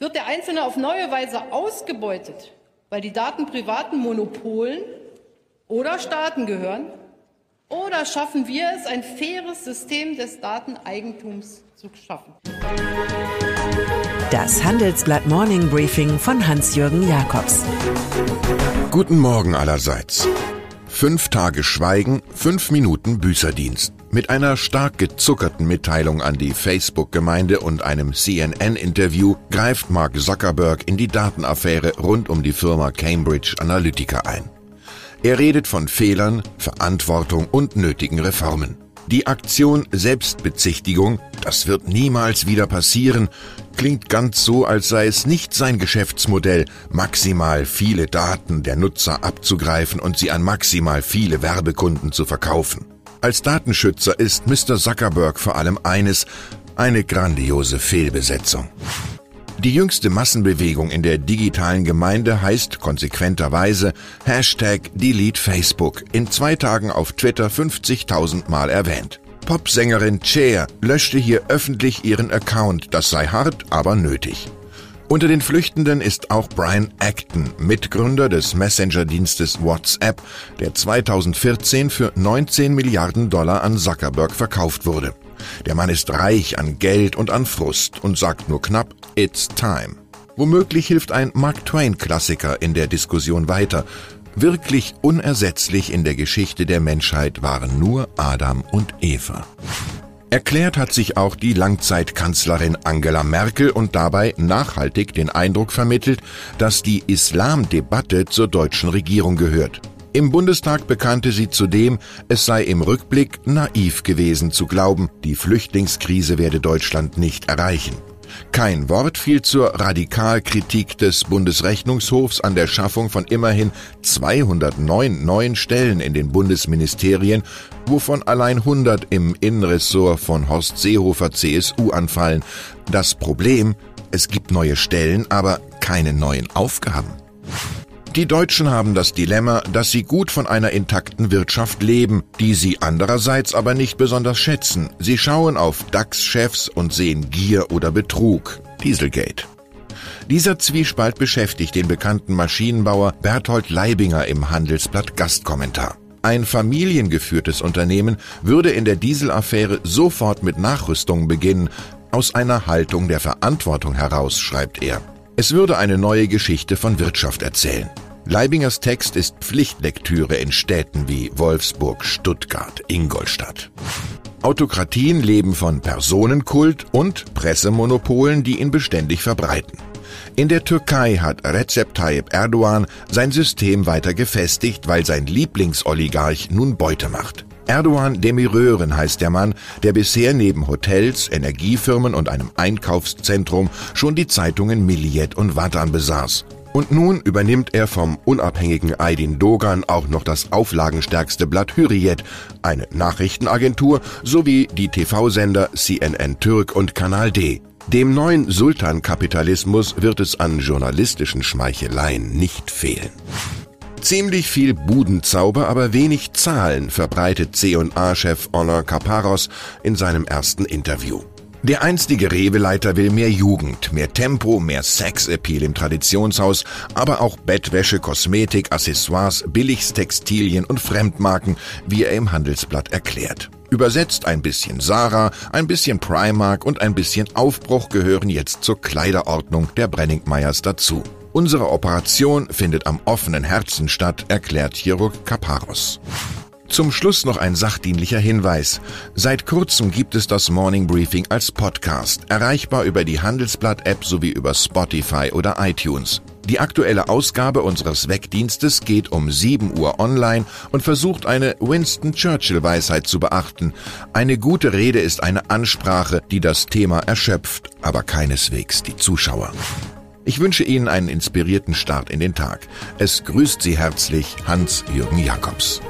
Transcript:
Wird der Einzelne auf neue Weise ausgebeutet, weil die Daten privaten Monopolen oder Staaten gehören? Oder schaffen wir es, ein faires System des Dateneigentums zu schaffen? Das Handelsblatt Morning Briefing von Hans-Jürgen Jakobs. Guten Morgen allerseits. Fünf Tage Schweigen, fünf Minuten Büßerdienst. Mit einer stark gezuckerten Mitteilung an die Facebook-Gemeinde und einem CNN-Interview greift Mark Zuckerberg in die Datenaffäre rund um die Firma Cambridge Analytica ein. Er redet von Fehlern, Verantwortung und nötigen Reformen. Die Aktion Selbstbezichtigung, das wird niemals wieder passieren, klingt ganz so, als sei es nicht sein Geschäftsmodell, maximal viele Daten der Nutzer abzugreifen und sie an maximal viele Werbekunden zu verkaufen. Als Datenschützer ist Mr. Zuckerberg vor allem eines, eine grandiose Fehlbesetzung. Die jüngste Massenbewegung in der digitalen Gemeinde heißt konsequenterweise Hashtag Delete Facebook, in zwei Tagen auf Twitter 50.000 Mal erwähnt. Popsängerin Cher löschte hier öffentlich ihren Account, das sei hart, aber nötig. Unter den Flüchtenden ist auch Brian Acton, Mitgründer des Messenger-Dienstes WhatsApp, der 2014 für 19 Milliarden Dollar an Zuckerberg verkauft wurde. Der Mann ist reich an Geld und an Frust und sagt nur knapp, It's time. Womöglich hilft ein Mark Twain-Klassiker in der Diskussion weiter. Wirklich unersetzlich in der Geschichte der Menschheit waren nur Adam und Eva. Erklärt hat sich auch die Langzeitkanzlerin Angela Merkel und dabei nachhaltig den Eindruck vermittelt, dass die Islamdebatte zur deutschen Regierung gehört. Im Bundestag bekannte sie zudem, es sei im Rückblick naiv gewesen zu glauben, die Flüchtlingskrise werde Deutschland nicht erreichen. Kein Wort fiel zur Radikalkritik des Bundesrechnungshofs an der Schaffung von immerhin 209 neuen Stellen in den Bundesministerien, wovon allein 100 im Innenressort von Horst Seehofer CSU anfallen. Das Problem, es gibt neue Stellen, aber keine neuen Aufgaben. Die Deutschen haben das Dilemma, dass sie gut von einer intakten Wirtschaft leben, die sie andererseits aber nicht besonders schätzen. Sie schauen auf DAX-Chefs und sehen Gier oder Betrug. Dieselgate. Dieser Zwiespalt beschäftigt den bekannten Maschinenbauer Berthold Leibinger im Handelsblatt Gastkommentar. Ein familiengeführtes Unternehmen würde in der Dieselaffäre sofort mit Nachrüstungen beginnen, aus einer Haltung der Verantwortung heraus, schreibt er. Es würde eine neue Geschichte von Wirtschaft erzählen. Leibingers Text ist Pflichtlektüre in Städten wie Wolfsburg, Stuttgart, Ingolstadt. Autokratien leben von Personenkult und Pressemonopolen, die ihn beständig verbreiten. In der Türkei hat Recep Tayyip Erdogan sein System weiter gefestigt, weil sein Lieblingsoligarch nun Beute macht. Erdogan Demirören heißt der Mann, der bisher neben Hotels, Energiefirmen und einem Einkaufszentrum schon die Zeitungen Milliyet und Vatan besaß. Und nun übernimmt er vom unabhängigen Aydin Dogan auch noch das auflagenstärkste Blatt Hürriyet, eine Nachrichtenagentur sowie die TV-Sender CNN Türk und Kanal D. Dem neuen Sultan-Kapitalismus wird es an journalistischen Schmeicheleien nicht fehlen. Ziemlich viel Budenzauber, aber wenig Zahlen verbreitet C&A-Chef Honor Kaparos in seinem ersten Interview. Der einstige Rewe-Leiter will mehr Jugend, mehr Tempo, mehr Sex-Appeal im Traditionshaus, aber auch Bettwäsche, Kosmetik, Accessoires, Billigstextilien und Fremdmarken, wie er im Handelsblatt erklärt. Übersetzt ein bisschen Sarah, ein bisschen Primark und ein bisschen Aufbruch gehören jetzt zur Kleiderordnung der Brenningmeyers dazu. Unsere Operation findet am offenen Herzen statt, erklärt Chirurg Kaparos. Zum Schluss noch ein sachdienlicher Hinweis. Seit kurzem gibt es das Morning Briefing als Podcast, erreichbar über die Handelsblatt-App sowie über Spotify oder iTunes. Die aktuelle Ausgabe unseres Wegdienstes geht um 7 Uhr online und versucht eine Winston Churchill-Weisheit zu beachten. Eine gute Rede ist eine Ansprache, die das Thema erschöpft, aber keineswegs die Zuschauer. Ich wünsche Ihnen einen inspirierten Start in den Tag. Es grüßt Sie herzlich Hans-Jürgen Jakobs.